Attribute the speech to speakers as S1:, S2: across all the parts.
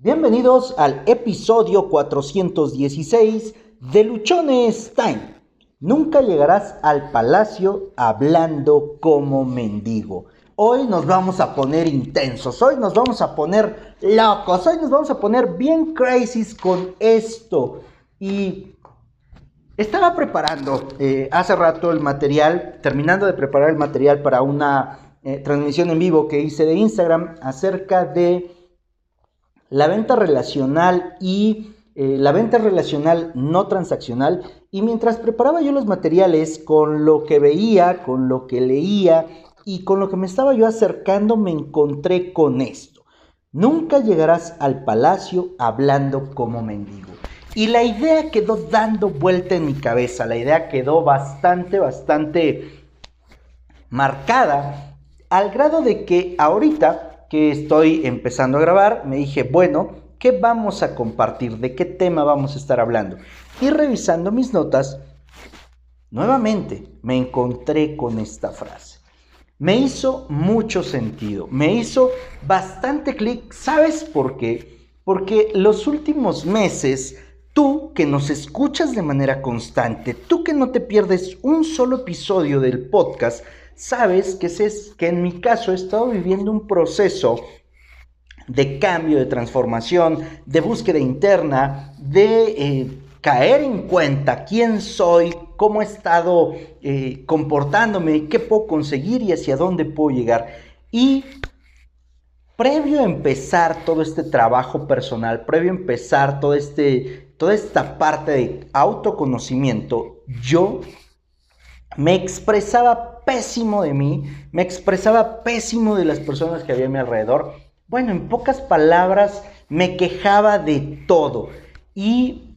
S1: Bienvenidos al episodio 416 de Luchones Time. Nunca llegarás al palacio hablando como mendigo. Hoy nos vamos a poner intensos, hoy nos vamos a poner locos, hoy nos vamos a poner bien crazy con esto. Y estaba preparando eh, hace rato el material, terminando de preparar el material para una eh, transmisión en vivo que hice de Instagram acerca de la venta relacional y eh, la venta relacional no transaccional. Y mientras preparaba yo los materiales con lo que veía, con lo que leía y con lo que me estaba yo acercando, me encontré con esto. Nunca llegarás al palacio hablando como mendigo. Y la idea quedó dando vuelta en mi cabeza, la idea quedó bastante, bastante marcada, al grado de que ahorita que estoy empezando a grabar, me dije, bueno, ¿qué vamos a compartir? ¿De qué tema vamos a estar hablando? Y revisando mis notas, nuevamente me encontré con esta frase. Me hizo mucho sentido, me hizo bastante clic. ¿Sabes por qué? Porque los últimos meses Tú que nos escuchas de manera constante, tú que no te pierdes un solo episodio del podcast, sabes que, es, que en mi caso he estado viviendo un proceso de cambio, de transformación, de búsqueda interna, de eh, caer en cuenta quién soy, cómo he estado eh, comportándome, qué puedo conseguir y hacia dónde puedo llegar. Y previo a empezar todo este trabajo personal, previo a empezar todo este toda esta parte de autoconocimiento, yo me expresaba pésimo de mí, me expresaba pésimo de las personas que había a mi alrededor. Bueno, en pocas palabras, me quejaba de todo. ¿Y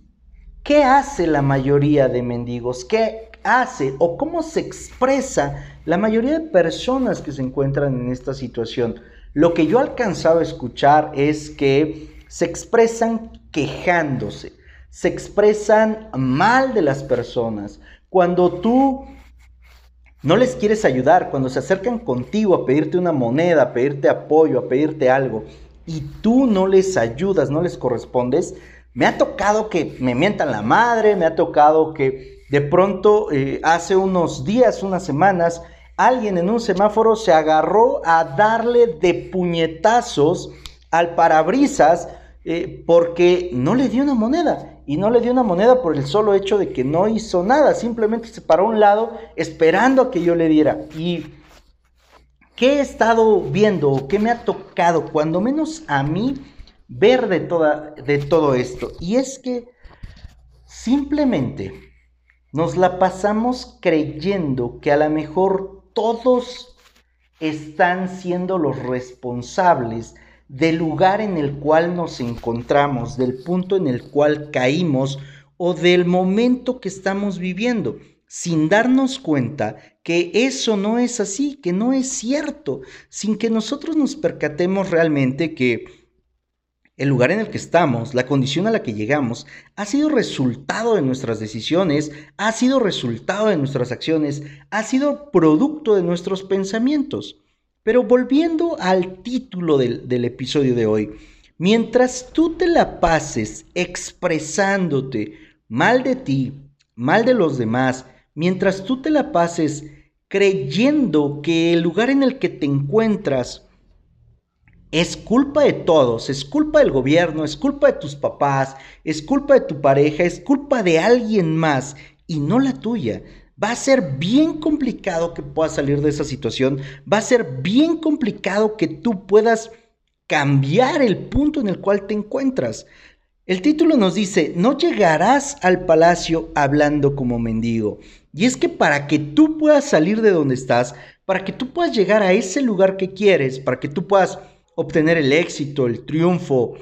S1: qué hace la mayoría de mendigos? ¿Qué hace o cómo se expresa la mayoría de personas que se encuentran en esta situación? Lo que yo alcanzaba a escuchar es que se expresan quejándose se expresan mal de las personas. Cuando tú no les quieres ayudar, cuando se acercan contigo a pedirte una moneda, a pedirte apoyo, a pedirte algo, y tú no les ayudas, no les correspondes, me ha tocado que me mientan la madre, me ha tocado que de pronto eh, hace unos días, unas semanas, alguien en un semáforo se agarró a darle de puñetazos al parabrisas eh, porque no le dio una moneda y no le dio una moneda por el solo hecho de que no hizo nada, simplemente se paró a un lado esperando a que yo le diera. ¿Y qué he estado viendo qué me ha tocado, cuando menos a mí, ver de, toda, de todo esto? Y es que simplemente nos la pasamos creyendo que a lo mejor todos están siendo los responsables del lugar en el cual nos encontramos, del punto en el cual caímos o del momento que estamos viviendo, sin darnos cuenta que eso no es así, que no es cierto, sin que nosotros nos percatemos realmente que el lugar en el que estamos, la condición a la que llegamos, ha sido resultado de nuestras decisiones, ha sido resultado de nuestras acciones, ha sido producto de nuestros pensamientos. Pero volviendo al título del, episodio de hoy, mientras tú te la pases expresándote mal de ti, mal de los demás, mientras tú te la pases creyendo que el lugar en el que te encuentras es culpa de todos, es culpa del gobierno, es culpa de tus papás, es culpa de tu pareja, es culpa de alguien más y no la tuya va a ser bien complicado que puedas salir de esa situación, va a ser bien complicado que tú puedas cambiar el punto en el cual te encuentras. El título nos dice, no llegarás al palacio hablando como mendigo. Y es que para que tú puedas salir de donde estás, para que tú puedas llegar a ese lugar que quieres, para que tú puedas obtener el éxito, el triunfo,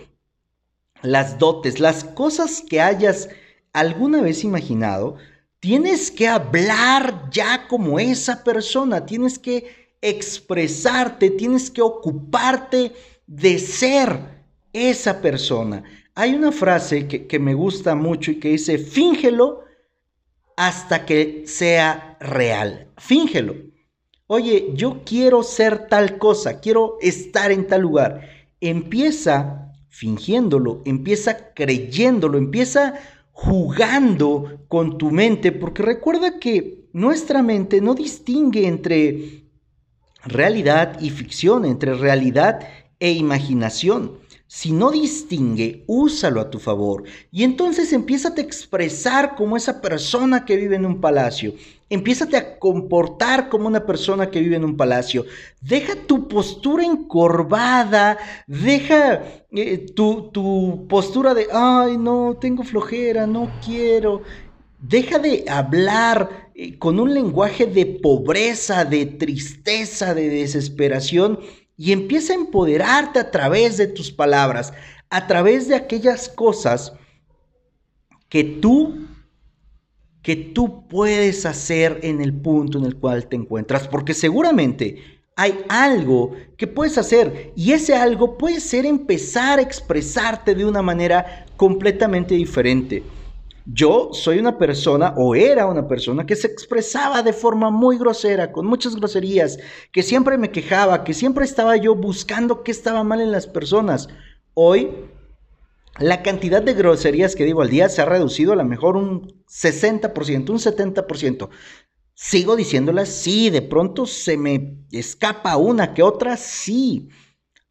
S1: las dotes, las cosas que hayas alguna vez imaginado, Tienes que hablar ya como esa persona, tienes que expresarte, tienes que ocuparte de ser esa persona. Hay una frase que, me gusta mucho y que dice, fíngelo hasta que sea real. Fíngelo. Oye, yo quiero ser tal cosa, quiero estar en tal lugar. Empieza fingiéndolo, empieza creyéndolo, empieza jugando con tu mente, porque recuerda que nuestra mente no distingue entre realidad y ficción, entre realidad e imaginación. Si no distingue, úsalo a tu favor. Y entonces empieza a expresar como esa persona que vive en un palacio. Empiezate a comportar como una persona que vive en un palacio. Deja tu postura encorvada. Deja eh, tu, tu postura de, ay, no, tengo flojera, no quiero. Deja de hablar eh, con un lenguaje de pobreza, de tristeza, de desesperación y empieza a empoderarte a través de tus palabras, a través de aquellas cosas que tú que tú puedes hacer en el punto en el cual te encuentras, porque seguramente hay algo que puedes hacer y ese algo puede ser empezar a expresarte de una manera completamente diferente. Yo soy una persona, o era una persona, que se expresaba de forma muy grosera, con muchas groserías, que siempre me quejaba, que siempre estaba yo buscando qué estaba mal en las personas. Hoy, la cantidad de groserías que digo al día se ha reducido a lo mejor un 60%, un 70%. Sigo diciéndolas, sí, de pronto se me escapa una que otra, sí.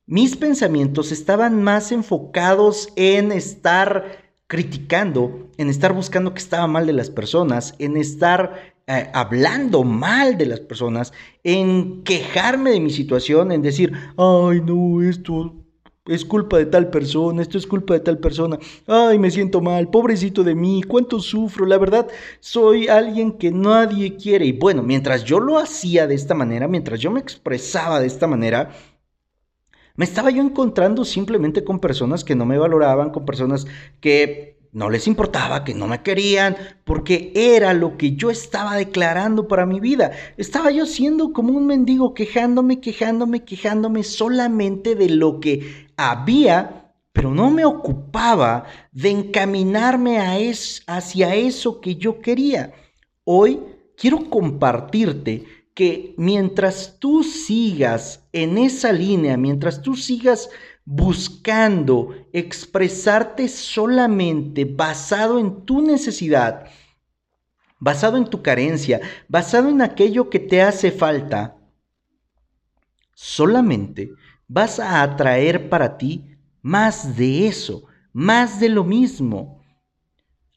S1: Mis pensamientos estaban más enfocados en estar criticando, en estar buscando que estaba mal de las personas, en estar eh, hablando mal de las personas, en quejarme de mi situación, en decir, ay no, esto es culpa de tal persona, esto es culpa de tal persona, ay me siento mal, pobrecito de mí, cuánto sufro, la verdad soy alguien que nadie quiere. Y bueno, mientras yo lo hacía de esta manera, mientras yo me expresaba de esta manera, me estaba yo encontrando simplemente con personas que no me valoraban, con personas que no les importaba, que no me querían, porque era lo que yo estaba declarando para mi vida. Estaba yo siendo como un mendigo, quejándome, quejándome, quejándome solamente de lo que había, pero no me ocupaba de encaminarme a hacia eso que yo quería. Hoy quiero compartirte que mientras tú sigas en esa línea, mientras tú sigas buscando expresarte solamente basado en tu necesidad, basado en tu carencia, basado en aquello que te hace falta, solamente vas a atraer para ti más de eso, más de lo mismo.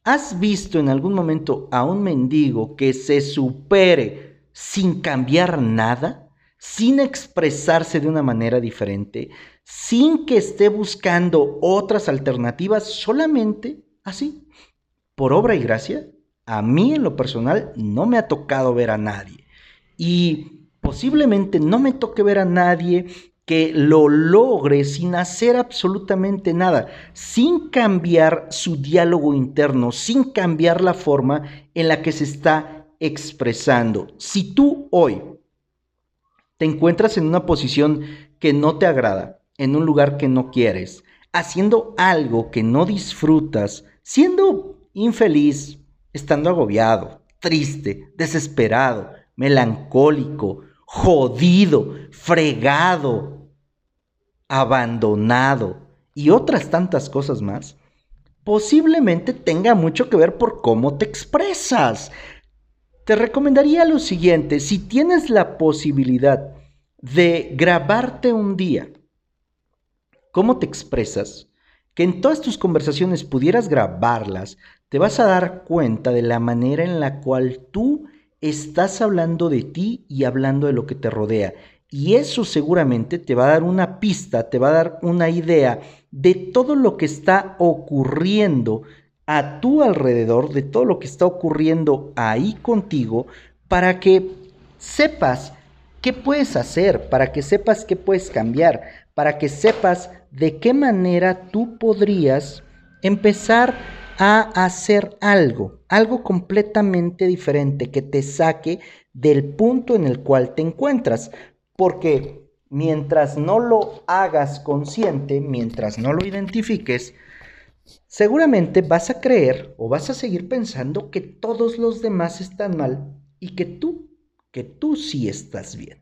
S1: ¿Has visto en algún momento a un mendigo que se supere sin cambiar nada, sin expresarse de una manera diferente, sin que esté buscando otras alternativas, solamente así, por obra y gracia, a mí en lo personal no me ha tocado ver a nadie. Y posiblemente no me toque ver a nadie que lo logre sin hacer absolutamente nada, sin cambiar su diálogo interno, sin cambiar la forma en la que se está expresando. Si tú hoy te encuentras en una posición que no te agrada, en un lugar que no quieres, haciendo algo que no disfrutas, siendo infeliz, estando agobiado, triste, desesperado, melancólico, jodido, fregado, abandonado y otras tantas cosas más, posiblemente tenga mucho que ver por cómo te expresas. Te recomendaría lo siguiente, si tienes la posibilidad de grabarte un día, cómo te expresas, que en todas tus conversaciones pudieras grabarlas, te vas a dar cuenta de la manera en la cual tú estás hablando de ti y hablando de lo que te rodea. Y eso seguramente te va a dar una pista, te va a dar una idea de todo lo que está ocurriendo a tu alrededor de todo lo que está ocurriendo ahí contigo para que sepas qué puedes hacer, para que sepas qué puedes cambiar, para que sepas de qué manera tú podrías empezar a hacer algo, algo completamente diferente que te saque del punto en el cual te encuentras. Porque mientras no lo hagas consciente, mientras no lo identifiques, Seguramente vas a creer o vas a seguir pensando que todos los demás están mal y que tú, que tú sí estás bien.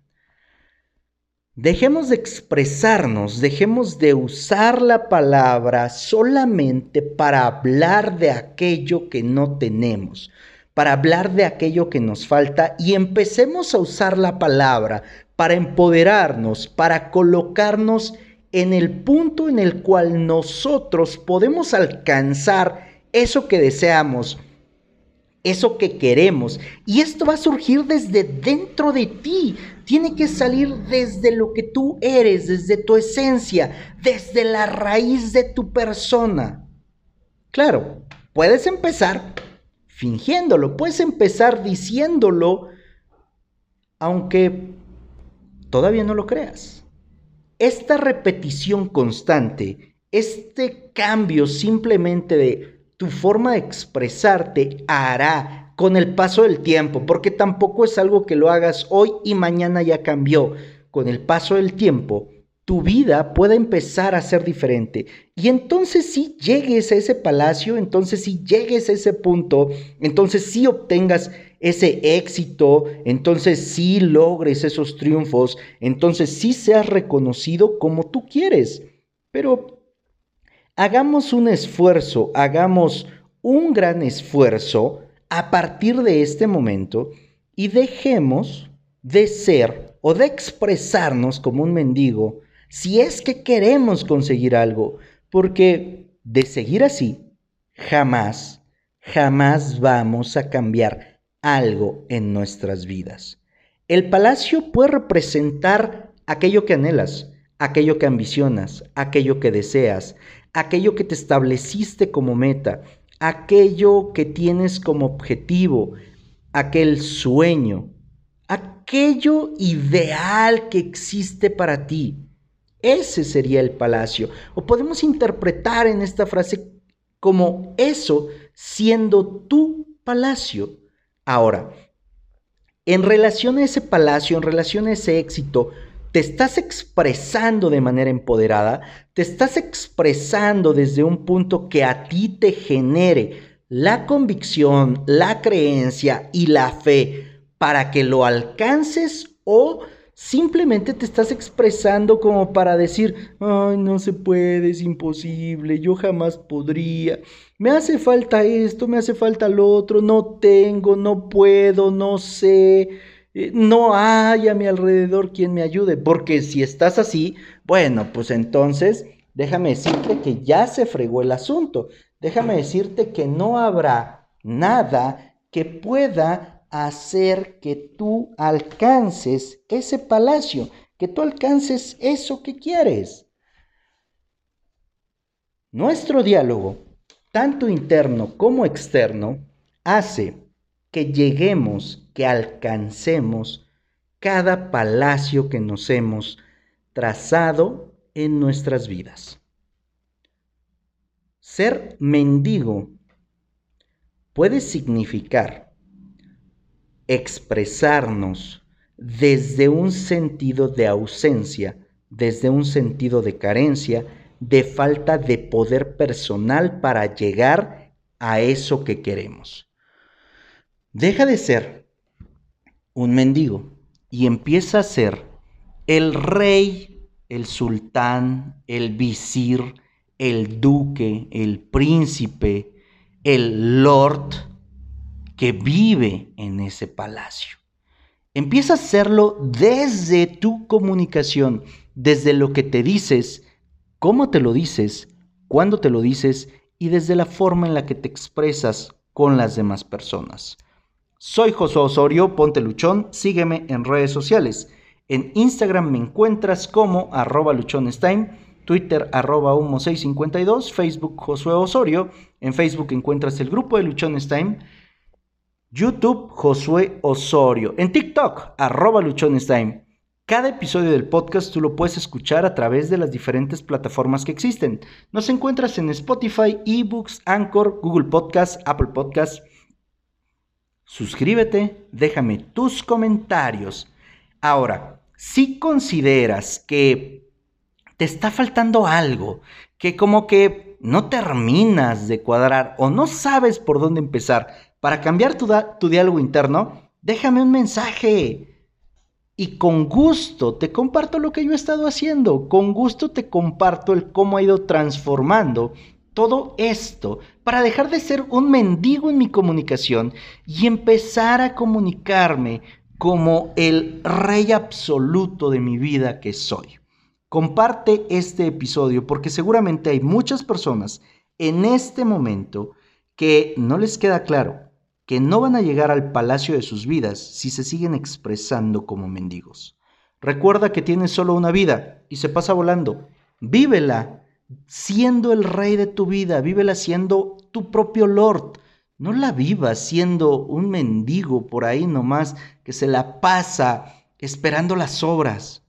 S1: Dejemos de expresarnos, dejemos de usar la palabra solamente para hablar de aquello que no tenemos, para hablar de aquello que nos falta y empecemos a usar la palabra para empoderarnos, para colocarnos en el punto en el cual nosotros podemos alcanzar eso que deseamos, eso que queremos. Y esto va a surgir desde dentro de ti. Tiene que salir desde lo que tú eres, desde tu esencia, desde la raíz de tu persona. Claro, puedes empezar fingiéndolo, puedes empezar diciéndolo, aunque todavía no lo creas. Esta repetición constante, este cambio simplemente de tu forma de expresarte hará con el paso del tiempo, porque tampoco es algo que lo hagas hoy y mañana ya cambió. Con el paso del tiempo, tu vida puede empezar a ser diferente. Y entonces si llegues a ese palacio, entonces si llegues a ese punto, entonces si obtengas ese éxito, entonces sí logres esos triunfos, entonces sí seas reconocido como tú quieres. Pero hagamos un esfuerzo, hagamos un gran esfuerzo a partir de este momento y dejemos de ser o de expresarnos como un mendigo si es que queremos conseguir algo, porque de seguir así, jamás, jamás vamos a cambiar algo en nuestras vidas. El palacio puede representar aquello que anhelas, aquello que ambicionas, aquello que deseas, aquello que te estableciste como meta, aquello que tienes como objetivo, aquel sueño, aquello ideal que existe para ti. Ese sería el palacio. O podemos interpretar en esta frase como eso siendo tu palacio. Ahora, en relación a ese palacio, en relación a ese éxito, te estás expresando de manera empoderada, te estás expresando desde un punto que a ti te genere la convicción, la creencia y la fe para que lo alcances o simplemente te estás expresando como para decir, ay, no se puede, es imposible, yo jamás podría, me hace falta esto, me hace falta lo otro, no tengo, no puedo, no sé. Eh, no hay a mi alrededor quien me ayude, porque si estás así, bueno, pues entonces déjame decirte que ya se fregó el asunto, déjame decirte que no habrá nada que pueda hacer que tú alcances ese palacio, que tú alcances eso que quieres. Nuestro diálogo, tanto interno como externo, hace que lleguemos, que alcancemos cada palacio que nos hemos trazado en nuestras vidas. Ser mendigo puede significar expresarnos desde un sentido de ausencia, desde un sentido de carencia, de falta de poder personal para llegar a eso que queremos. Deja de ser un mendigo y empieza a ser el rey, el sultán, el visir, el duque, el príncipe, el lord que vive en ese palacio. Empieza a hacerlo desde tu comunicación, desde lo que te dices, cómo te lo dices, cuándo te lo dices y desde la forma en la que te expresas con las demás personas. Soy Josué Osorio, ponte luchón, sígueme en redes sociales. En Instagram me encuentras como arroba luchonestime, Twitter arroba humo652, Facebook Josué Osorio, en Facebook encuentras el grupo de Luchonestime, YouTube Josué Osorio, en TikTok arroba luchonestime. Cada episodio del podcast tú lo puedes escuchar a través de las diferentes plataformas que existen. Nos encuentras en Spotify, eBooks, Anchor, Google Podcast, Apple Podcast, suscríbete, déjame tus comentarios. Ahora, si consideras que te está faltando algo, que como que no terminas de cuadrar o no sabes por dónde empezar para cambiar tu, tu diálogo interno, déjame un mensaje y con gusto te comparto lo que yo he estado haciendo, con gusto te comparto el cómo ha ido transformando todo esto para dejar de ser un mendigo en mi comunicación y empezar a comunicarme como el rey absoluto de mi vida que soy. Comparte este episodio porque seguramente hay muchas personas en este momento que no les queda claro que no van a llegar al palacio de sus vidas si se siguen expresando como mendigos. Recuerda que tienes solo una vida y se pasa volando. Vívela siendo el rey de tu vida, vívela siendo tu propio lord. No la vivas siendo un mendigo por ahí nomás que se la pasa esperando las obras.